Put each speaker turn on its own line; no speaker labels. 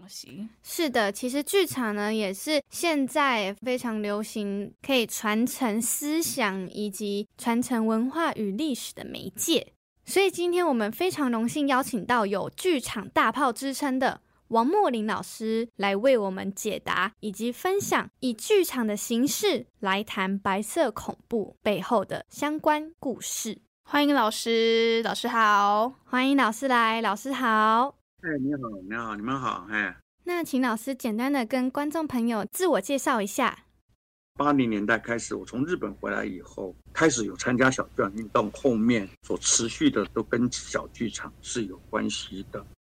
东西。
是的，其实剧场呢也是现在非常流行，可以传承思想以及传承文化与历史的媒介。所以今天我们非常荣幸邀请到有“剧场大炮”之称的王墨林老师来为我们解答以及分享，以剧场的形式来谈白色恐怖背后的相关故事。欢迎老师，老师好，欢迎老师来，老师好。
哎，你好，你好，你们好，哎。
那请老师简单的跟观众朋友自我介绍一下。
八零年代开始，我从日本回来以后，开始有参加小剧场运动，后面所持续的都跟小剧场是有关系的。